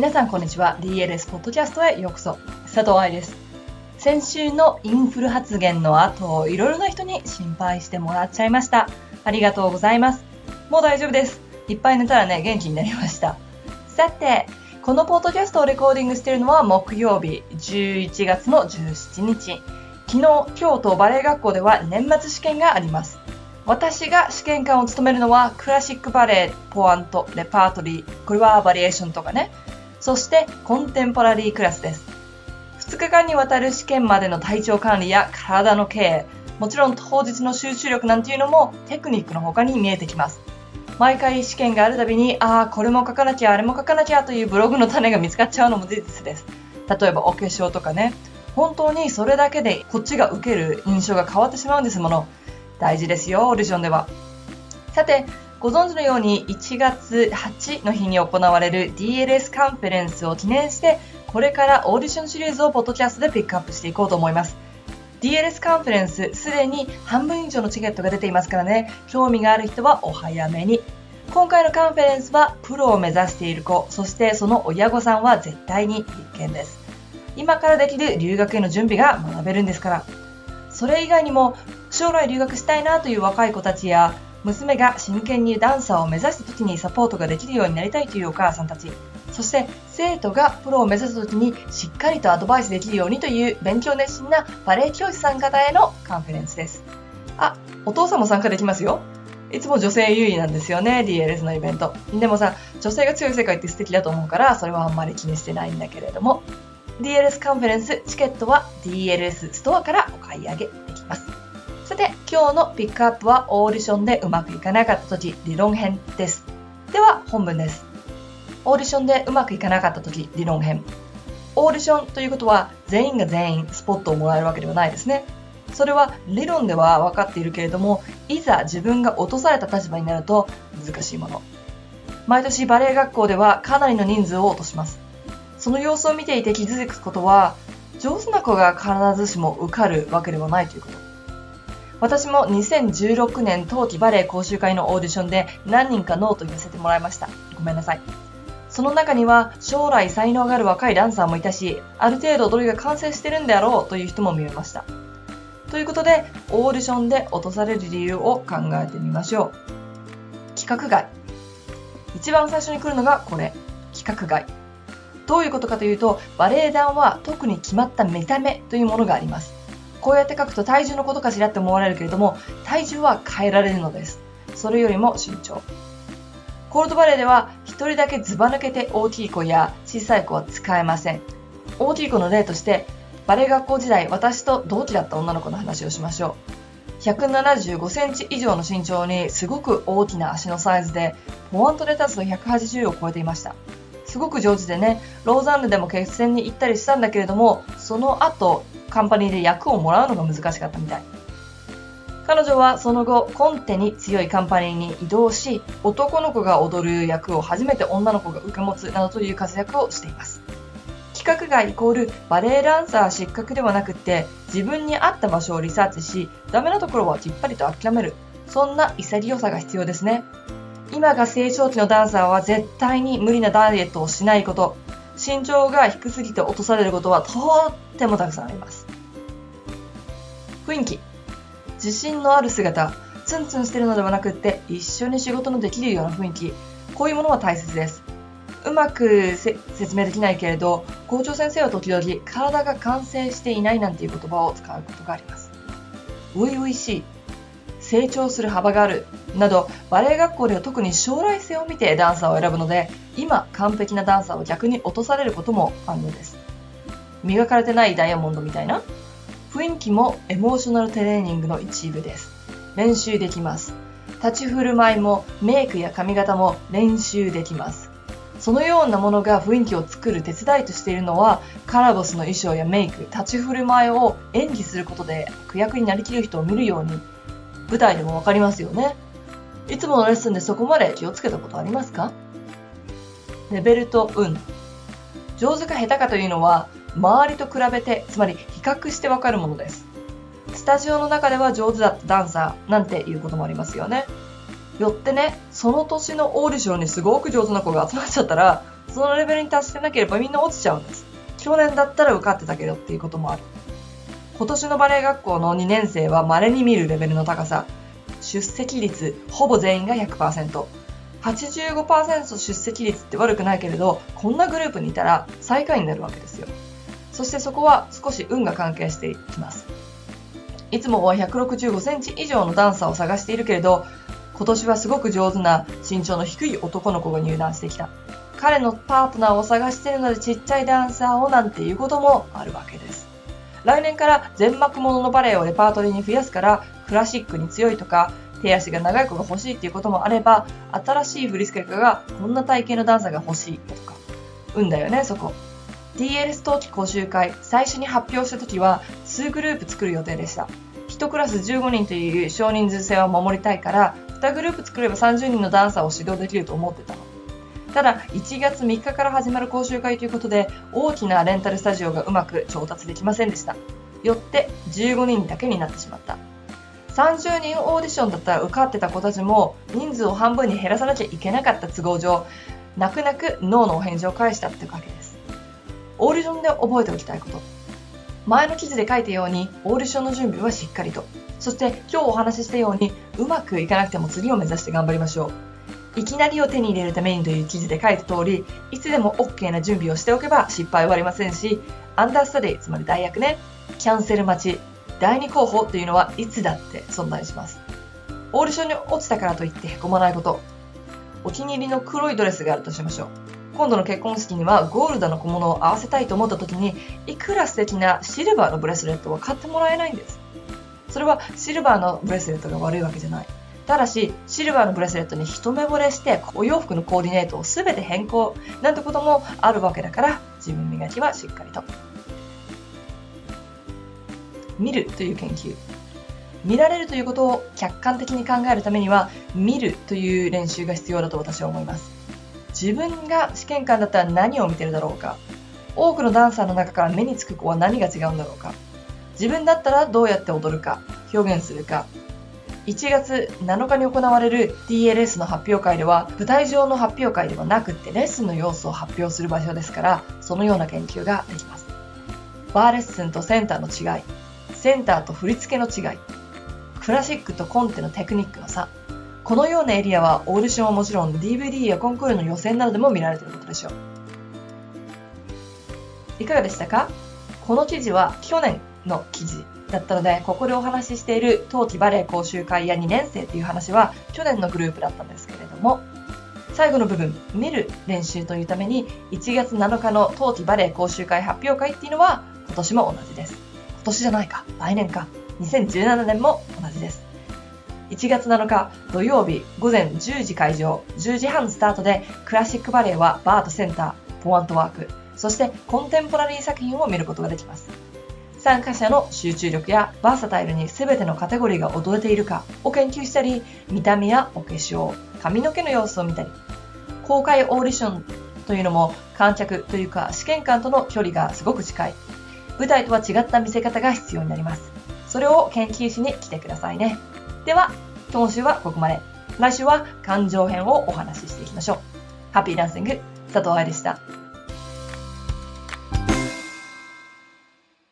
皆さんこんにちは。DLS ポッドキャストへようこそ。佐藤愛です。先週のインフル発言の後いろいろな人に心配してもらっちゃいました。ありがとうございます。もう大丈夫です。いっぱい寝たらね元気になりました。さてこのポッドキャストをレコーディングしているのは木曜日11月の17日。昨日京都バレエ学校では年末試験があります。私が試験官を務めるのはクラシックバレエ、ポワント、レパートリー、これはバリエーションとかね。そしてコンテンポラリークラスです。2日間にわたる試験までの体調管理や体の経営、もちろん当日の集中力なんていうのもテクニックの他に見えてきます。毎回試験があるたびに、ああ、これも書かなきゃ、あれも書かなきゃというブログの種が見つかっちゃうのも事実です。例えばお化粧とかね。本当にそれだけでこっちが受ける印象が変わってしまうんですもの。大事ですよ、オーディションでは。さて、ご存知のように1月8の日に行われる DLS カンフェレンスを記念して、これからオーディションシリーズをポッドキャストでピックアップしていこうと思います。DLS カンフェレンス、すでに半分以上のチケットが出ていますからね、興味がある人はお早めに。今回の conference は、プロを目指している子、そしてその親御さんは絶対に必見です。今からできる留学への準備が学べるんですから。それ以外にも将来留学したいなという若い子たちや娘が真剣にダンサーを目指した時にサポートができるようになりたいというお母さんたち。そして生徒がプロを目指す時にしっかりとアドバイスできるようにという勉強熱心なバレエ教師さん方へのカンフェレンスです。あお父さんも参加できますよ。いつも女性優位なんですよね DLS のイベント。でもさ女性が強い世界って素敵だと思うからそれはあんまり気にしてないんだけれども。DLS カンフェレンスチケットは DLS ストアからお買い上げできます。さて、今日のピックアップはオーディションでうまくいかなかった時、理論編です。では、本文です。オーディションでうまくいかなかった時、理論編。オーディションということは、全員が全員スポットをもらえるわけではないですね。それは理論では分かっているけれども、いざ自分が落とされた立場になると難しいもの。毎年バレエ学校ではかなりの人数を落とします。その様子を見ていて気づくことは、上手な子が必ずしも受かるわけではないということ。私も2016年冬季バレエ講習会のオーディションで何人か No と言わせてもらいました。ごめんなさい。その中には将来才能がある若いダンサーもいたし、ある程度踊りが完成してるんであろうという人も見えました。ということで、オーディションで落とされる理由を考えてみましょう。規格外。一番最初に来るのがこれ。規格外。どういうことかというと、バレエ団は特に決まった見た目というものがあります。こうやって書くと体重のことかしらって思われるけれども、体重は変えられるのです。それよりも身長。コールドバレーでは、1人だけずば抜けて大きい子や小さい子は使えません。大きい子の例として、バレエ学校時代、私と同期だった女の子の話をしましょう。175センチ以上の身長にすごく大きな足のサイズで、ポワントレタスの180を超えていました。すごく上手でね、ローザンヌでも決戦に行ったりしたんだけれども、その後、カンパニーで役をもらうのが難しかったみたい。彼女はその後、コンテに強いカンパニーに移動し、男の子が踊る役を初めて女の子が受け持つなどという活躍をしています。規格外イコールバレエダンサー失格ではなくて自分に合った場所をリサーチしダメなところはきっぱりと諦めるそんな潔さが必要ですね今が成長期のダンサーは絶対に無理なダイエットをしないこと身長が低すぎて落とされることはとってもたくさんあります。雰囲気。自信のある姿。ツンツンしてるのではなくって、一緒に仕事のできるような雰囲気。こういうものは大切です。うまく説明できないけれど、校長先生は時々、体が完成していないなんていう言葉を使うことがあります。初々しい。成長する幅があるなどバレエ学校では特に将来性を見てダンサーを選ぶので今完璧なダンサーを逆に落とされることもあるのです。磨かれてないダイヤモンドみたいな雰囲気もエモーショナルトレーニングの一部です。練習できます。立ち振る舞いもメイクや髪型も練習できます。そのようなものが雰囲気を作る手伝いとしているのはカラボスの衣装やメイク立ち振る舞いを演技することで悪役になりきる人を見るように舞台でもわかりますよね。いつものレッスンでそこまで気をつけたことありますか？レベルと運。上手か下手かというのは、周りと比べて、つまり比較してわかるものです。スタジオの中では上手だったダンサーなんていうこともありますよね。よってね、その年のオーディションにすごく上手な子が集まっちゃったら、そのレベルに達してなければみんな落ちちゃうんです。去年だったら受かってたけどっていうこともある。今年のバレエ学校の2年生は稀に見るレベルの高さ。出席率、ほぼ全員が100%。85%出席率って悪くないけれど、こんなグループにいたら最下位になるわけですよ。そしてそこは少し運が関係していきます。いつもは165センチ以上のダンサーを探しているけれど、今年はすごく上手な身長の低い男の子が入団してきた。彼のパートナーを探しているのでちっちゃいダンサーをなんていうこともあるわけです。来年から全幕もののバレエをレパートリーに増やすからクラシックに強いとか手足が長い子が欲しいっていうこともあれば新しい振付家がこんな体型のダンサーが欲しいとか。運だよねそこ。DLS 冬季講習会最初に発表した時は2グループ作る予定でした。1クラス15人という少人数制は守りたいから2グループ作れば30人のダンサーを指導できると思ってたの。ただ1月3日から始まる講習会ということで大きなレンタルスタジオがうまく調達できませんでした。よって15人だけになってしまった。30人オーディションだったら受かってた子たちも人数を半分に減らさなきゃいけなかった都合上泣く泣くノーのお返事を返したってわけです。オーディションで覚えておきたいこと。前の記事で書いたようにオーディションの準備はしっかりと。そして今日お話ししたようにうまくいかなくても次を目指して頑張りましょう。いきなりを手に入れるためにという記事で書いた通り、いつでも OK な準備をしておけば失敗はありませんし、understudy、つまり代役ね、キャンセル待ち、第2候補というのはいつだって存在します。オーディションに落ちたからといってへこまないこと。お気に入りの黒いドレスがあるとしましょう。今度の結婚式にはゴールドの小物を合わせたいと思った時に、いくら素敵なシルバーのブレスレットも買ってもらえないんです。それはシルバーのブレスレットが悪いわけじゃない。ただし、シルバーのブレスレットに一目惚れして、お洋服のコーディネートを全て変更なんてこともあるわけだから、自分磨きはしっかりと。見るという研究。見られるということを客観的に考えるためには、見るという練習が必要だと私は思います。自分が試験官だったら何を見てるだろうか。多くのダンサーの中から目につく子は何が違うんだろうか。自分だったらどうやって踊るか、表現するか、1月7日に行われる DLS の発表会では舞台上の発表会ではなくってレッスンの様子を発表する場所ですからそのような研究ができます。バーレッスンとセンターの違いセンターと振り付けの違いクラシックとコンテのテクニックの差このようなエリアはオーディションはもちろん DVD やコンクールの予選などでも見られていることでしょう。いかがでしたか？この記事は去年の記事。だったので、ここでお話ししている冬季バレエ講習会や2年生という話は去年のグループだったんですけれども、最後の部分、見る練習というために1月7日の冬季バレエ講習会発表会っていうのは今年も同じです。今年じゃないか、来年か、2017年も同じです。1月7日土曜日午前10時会場、10時半スタートでクラシックバレエはバートセンター、ポワントワーク、そしてコンテンポラリー作品を見ることができます。参加者の集中力やバーサタイルに全てのカテゴリーが踊れているかを研究したり、見た目やお化粧、髪の毛の様子を見たり、公開オーディションというのも観客というか試験官との距離がすごく近い。舞台とは違った見せ方が必要になります。それを研究しに来てくださいね。では、今週はここまで。来週は感情編をお話ししていきましょう。ハッピーダンシング、佐藤愛でした。